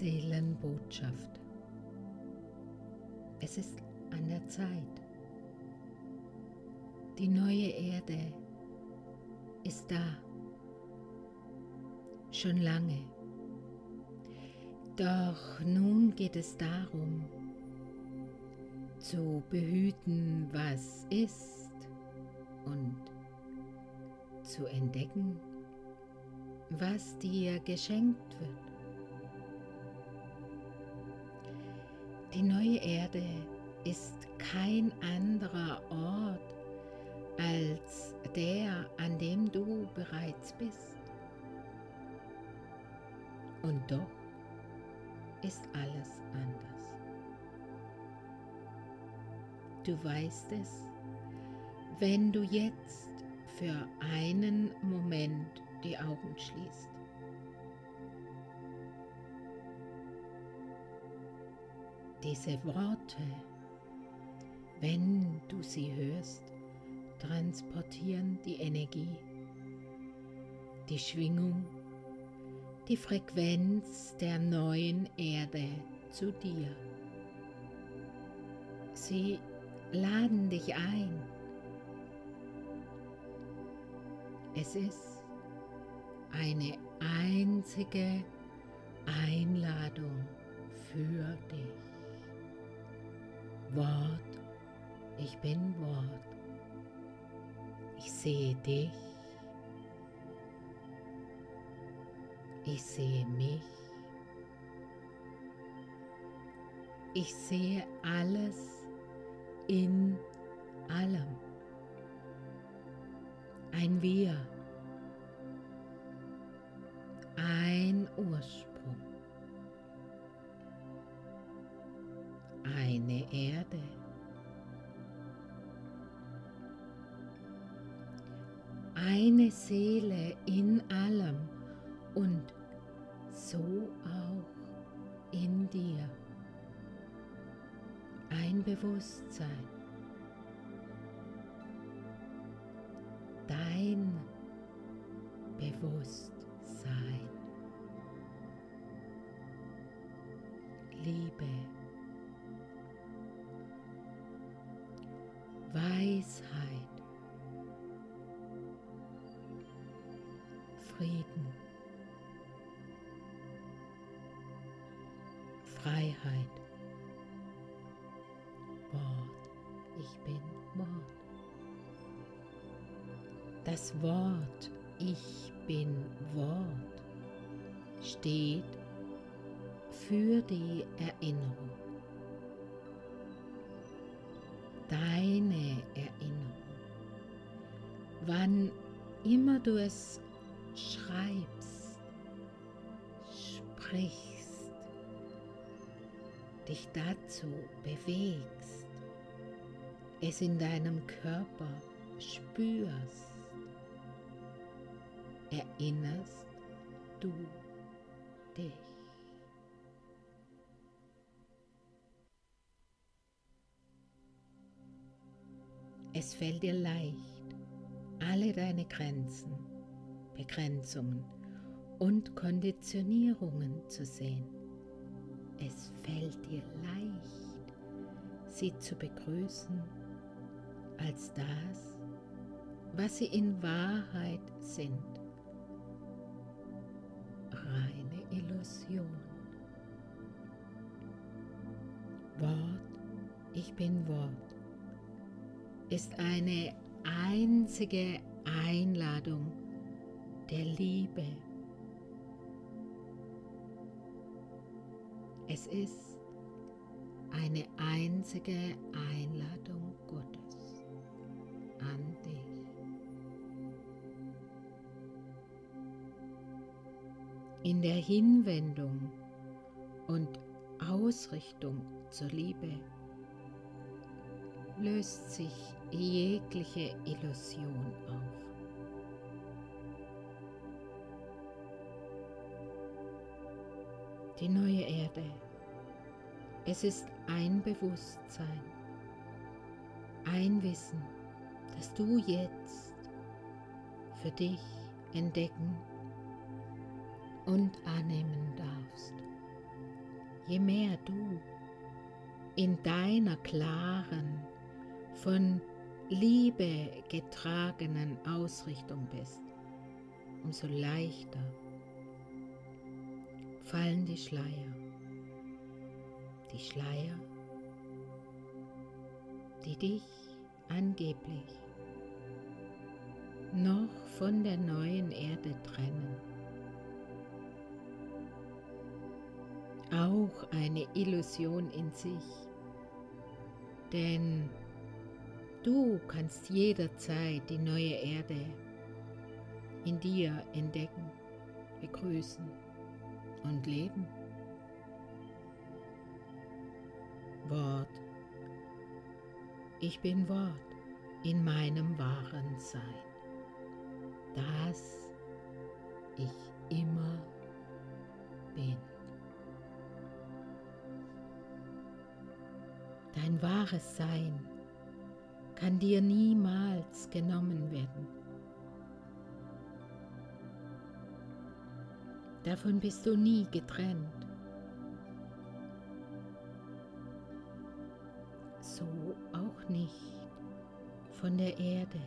Seelenbotschaft. Es ist an der Zeit. Die neue Erde ist da. Schon lange. Doch nun geht es darum, zu behüten, was ist und zu entdecken, was dir geschenkt wird. Die neue Erde ist kein anderer Ort als der, an dem du bereits bist. Und doch ist alles anders. Du weißt es, wenn du jetzt für einen Moment die Augen schließt. Diese Worte, wenn du sie hörst, transportieren die Energie, die Schwingung, die Frequenz der neuen Erde zu dir. Sie laden dich ein. Es ist eine einzige Einladung für dich. Wort, ich bin Wort. Ich sehe dich. Ich sehe mich. Ich sehe alles in allem. Ein Wir. Ein Ursprung. Eine Erde. Eine Seele in allem und so auch in dir. Ein Bewusstsein. Dein Bewusstsein. Liebe. Ich bin Wort. Das Wort, ich bin Wort, steht für die Erinnerung. deine Erinnerung. Wann immer du es schreibst, sprichst, dich dazu bewegst, es in deinem Körper spürst, erinnerst du dich. Es fällt dir leicht, alle deine Grenzen, Begrenzungen und Konditionierungen zu sehen. Es fällt dir leicht, sie zu begrüßen als das, was sie in Wahrheit sind. Reine Illusion. Wort, ich bin Wort ist eine einzige Einladung der Liebe. Es ist eine einzige Einladung Gottes an dich. In der Hinwendung und Ausrichtung zur Liebe löst sich jegliche Illusion auf. Die neue Erde. Es ist ein Bewusstsein, ein Wissen, das du jetzt für dich entdecken und annehmen darfst. je mehr du in deiner klaren, von Liebe getragenen Ausrichtung bist, umso leichter fallen die Schleier. Die Schleier, die dich angeblich noch von der neuen Erde trennen. Auch eine Illusion in sich, denn du kannst jederzeit die neue Erde in dir entdecken, begrüßen und leben. Wort. Ich bin Wort in meinem wahren Sein, das ich immer bin. Dein wahres Sein kann dir niemals genommen werden. Davon bist du nie getrennt. So auch nicht von der Erde.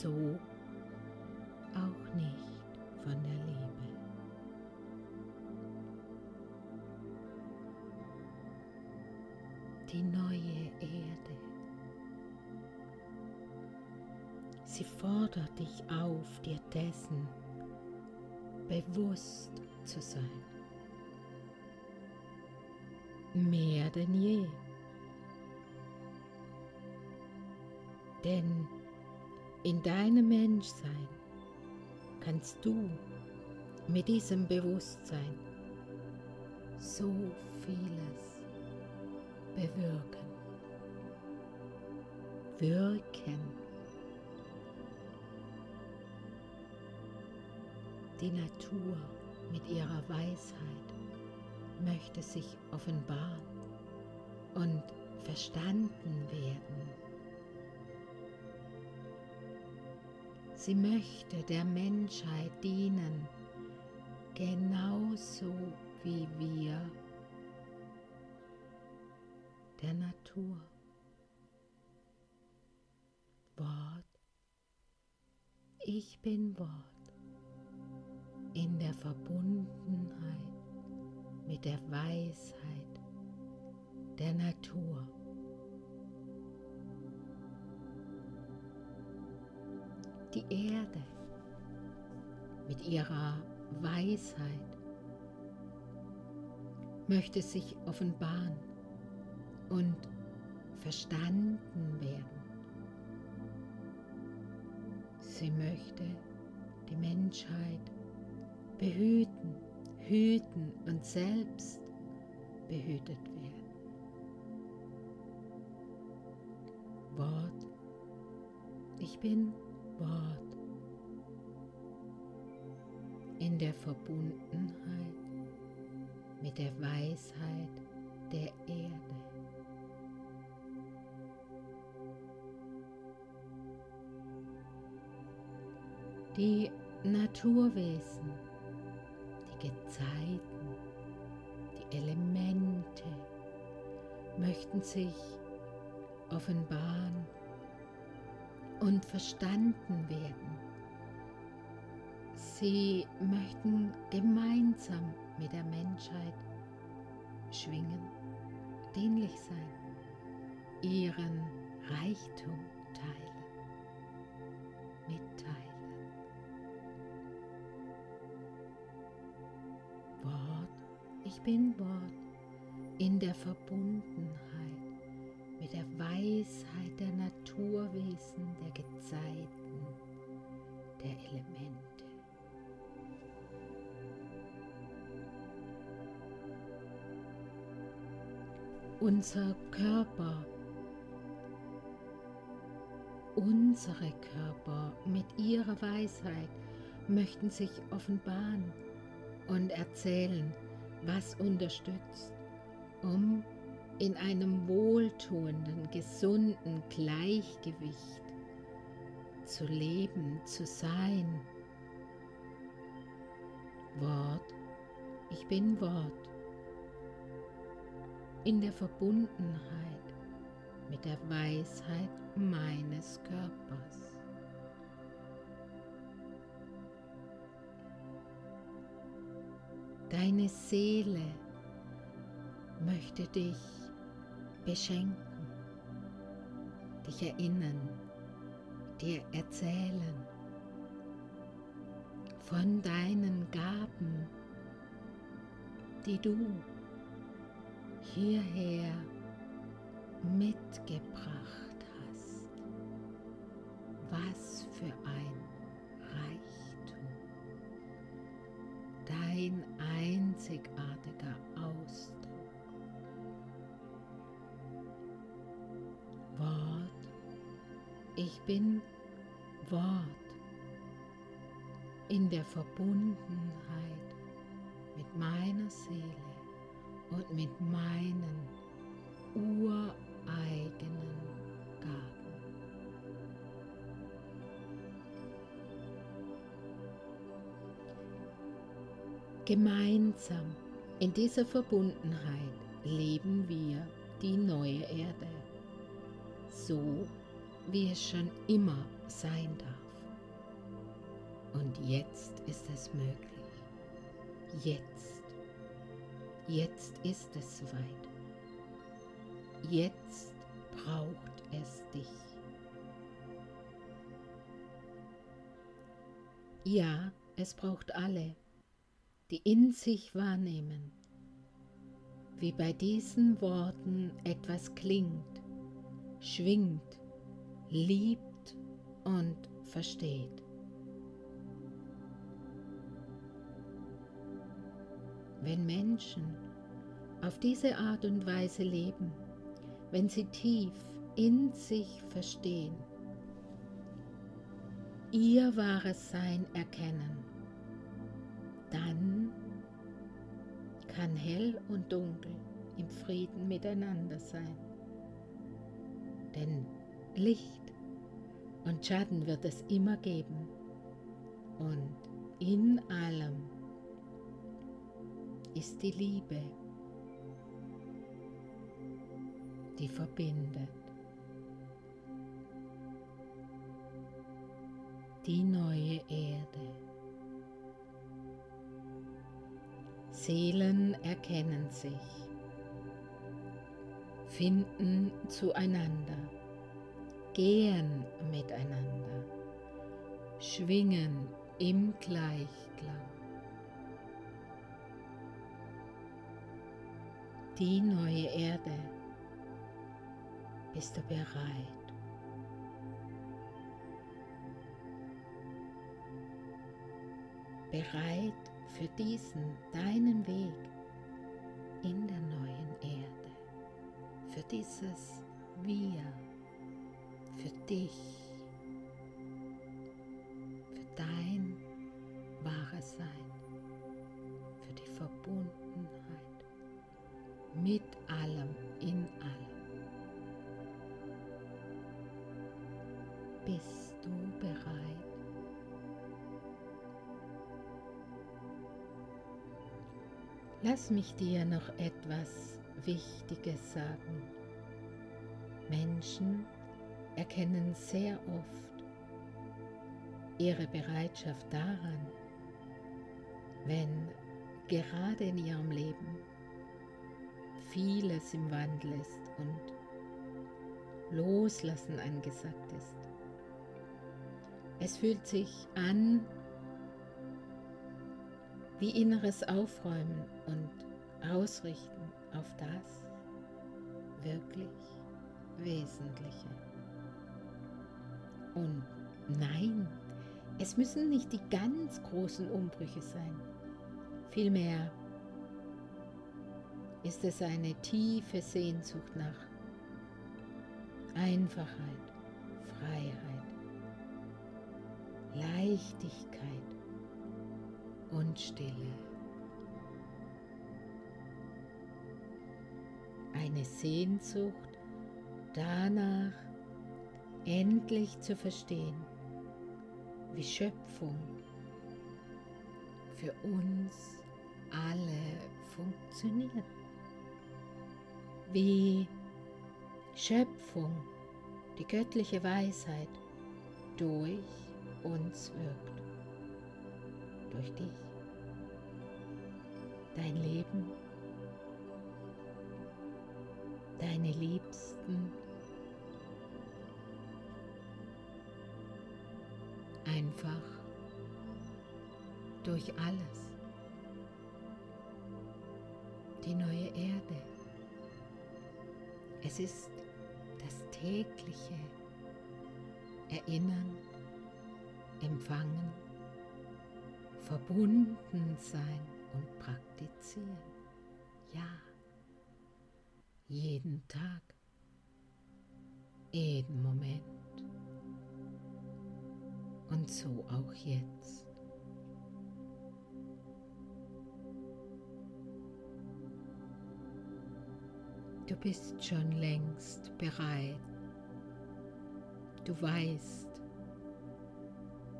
So auch nicht von der Liebe. Die neue Erde. Sie fordert dich auf, dir dessen bewusst zu sein. Mehr denn je. Denn in deinem Menschsein kannst du mit diesem Bewusstsein so vieles bewirken. Wirken. Die Natur mit ihrer Weisheit möchte sich offenbaren und verstanden werden. Sie möchte der Menschheit dienen, genauso wie wir der Natur. Wort, ich bin Wort in der Verbundenheit mit der Weisheit der Natur. Die Erde mit ihrer Weisheit möchte sich offenbaren und verstanden werden. Sie möchte die Menschheit behüten, hüten und selbst behütet werden. Wort, ich bin Wort in der Verbundenheit mit der Weisheit der Erde. Die Naturwesen Gezeiten, die Elemente möchten sich offenbaren und verstanden werden. Sie möchten gemeinsam mit der Menschheit schwingen, dienlich sein, ihren Reichtum teilen, mitteilen. Ich bin Wort in der Verbundenheit mit der Weisheit der Naturwesen, der Gezeiten, der Elemente. Unser Körper, unsere Körper mit ihrer Weisheit möchten sich offenbaren und erzählen, was unterstützt, um in einem wohltuenden, gesunden Gleichgewicht zu leben, zu sein. Wort, Ich bin Wort in der Verbundenheit mit der Weisheit meines Körpers. Deine Seele möchte dich beschenken, dich erinnern, dir erzählen von deinen Gaben, die du hierher mitgebracht ich bin Wort in der Verbundenheit mit meiner Seele und mit meinen ureigenen Gaben. Gemeinsam in dieser Verbundenheit leben wir die neue Erde, so wie es schon immer sein darf. Und jetzt ist es möglich. Jetzt Jetzt ist es soweit. Jetzt braucht es dich. Ja, es braucht alle, die in sich wahrnehmen, wie bei diesen Worten etwas klingt, schwingt, liebt und versteht. wenn Menschen auf diese Art und Weise leben, wenn sie tief in sich verstehen, ihr wahres Sein erkennen, dann kann hell und dunkel im Frieden miteinander sein. Denn Licht und Schatten wird es immer geben und in allem ist die Liebe, die verbindet. Die neue Erde. Seelen erkennen sich, finden zueinander, gehen miteinander, schwingen im Gleichklang. die neue Erde. Bist du bereit? Bereit für diesen deinen Weg in der neuen Erde, für dieses Wir, für dich, für dein wahres Sein, für die Verbundenheit mit allem, in allem. Bist du bereit? Lass mich dir noch etwas Wichtiges sagen. Menschen erkennen sehr oft ihre Bereitschaft daran, wenn gerade in ihrem Leben vieles im Wandel ist und Loslassen angesagt ist. Es fühlt sich an wie inneres Aufräumen und Ausrichten auf das wirklich Wesentliche. Und nein, es müssen nicht die ganz großen Umbrüche sein. Vielmehr ist es eine tiefe Sehnsucht nach Einfachheit, Freiheit, Leichtigkeit und Stille. Eine Sehnsucht danach, endlich zu verstehen, wie Schöpfung für uns alle funktionieren. Wie Schöpfung, die göttliche Weisheit durch uns wirkt. Durch dich. Dein Leben. Deine Liebsten. Einfach durch alles. Die neue Erde. Es ist das tägliche Erinnern, Empfangen, verbunden sein und praktizieren. Ja, jeden Tag, jeden Moment und so auch jetzt. Du bist schon längst bereit. Du weißt,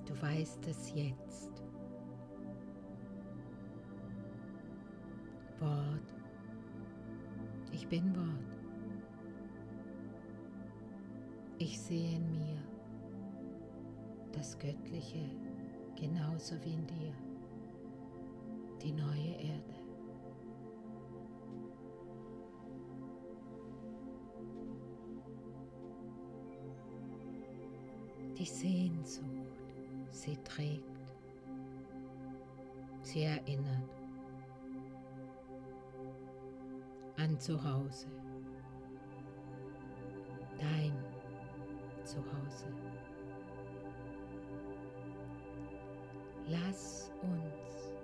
du weißt es jetzt. Wort. Ich bin Wort. Ich sehe in mir das Göttliche genauso wie in dir, die neue Erde. Die Sehnsucht, sie trägt, sie erinnert an Zuhause, dein Zuhause. Lass uns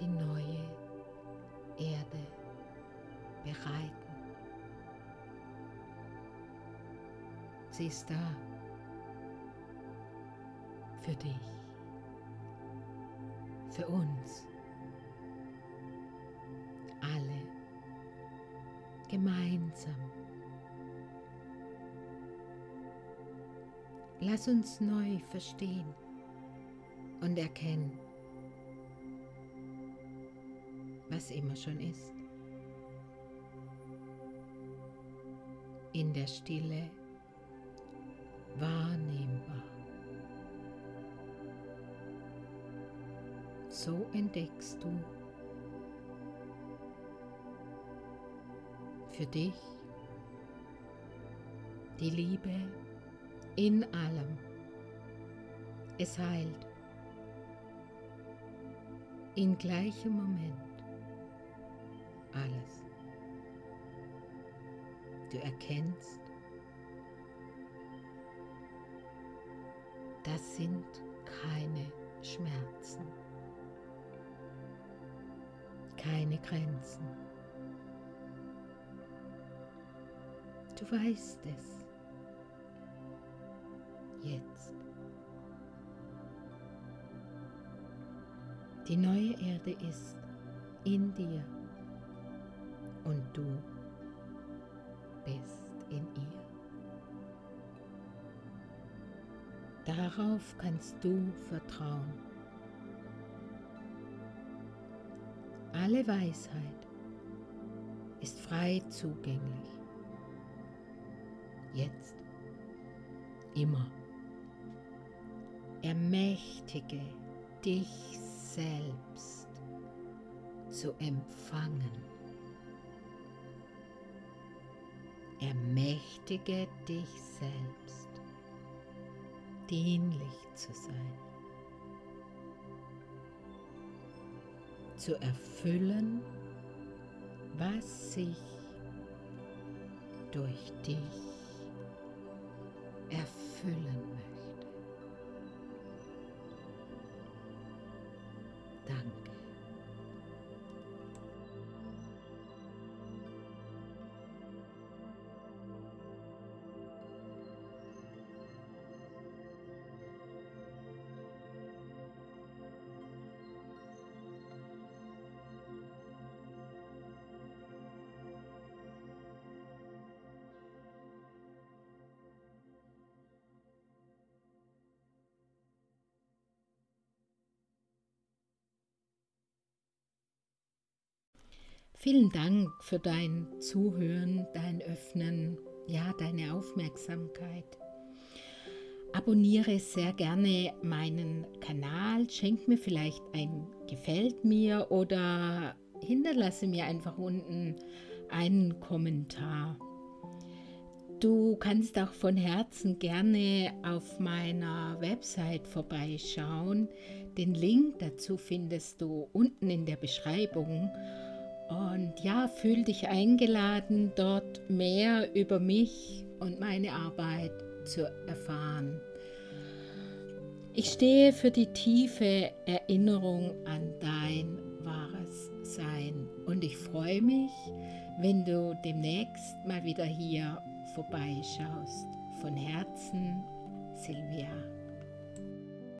die neue Erde bereiten. Sie ist da für dich, für uns, alle gemeinsam. Lass uns neu verstehen und erkennen, was immer schon ist. In der Stille wahrnehmbar. So entdeckst du für dich die Liebe in allem. Es heilt in gleichem Moment alles. Du erkennst, das sind keine Schmerzen keine Grenzen. Du weißt es. Jetzt. Die neue Erde ist in dir und du bist in ihr. Darauf kannst du vertrauen. Alle Weisheit ist frei zugänglich. Jetzt, immer. Ermächtige dich selbst zu empfangen. Ermächtige dich selbst, dienlich zu sein. zu erfüllen, was sich durch dich erfüllen Vielen Dank für dein Zuhören, dein Öffnen, ja, deine Aufmerksamkeit. Abonniere sehr gerne meinen Kanal, schenk mir vielleicht ein Gefällt mir oder hinterlasse mir einfach unten einen Kommentar. Du kannst auch von Herzen gerne auf meiner Website vorbeischauen. Den Link dazu findest du unten in der Beschreibung. Und ja, fühl dich eingeladen, dort mehr über mich und meine Arbeit zu erfahren. Ich stehe für die tiefe Erinnerung an dein wahres Sein und ich freue mich, wenn du demnächst mal wieder hier vorbeischaust. Von Herzen, Silvia.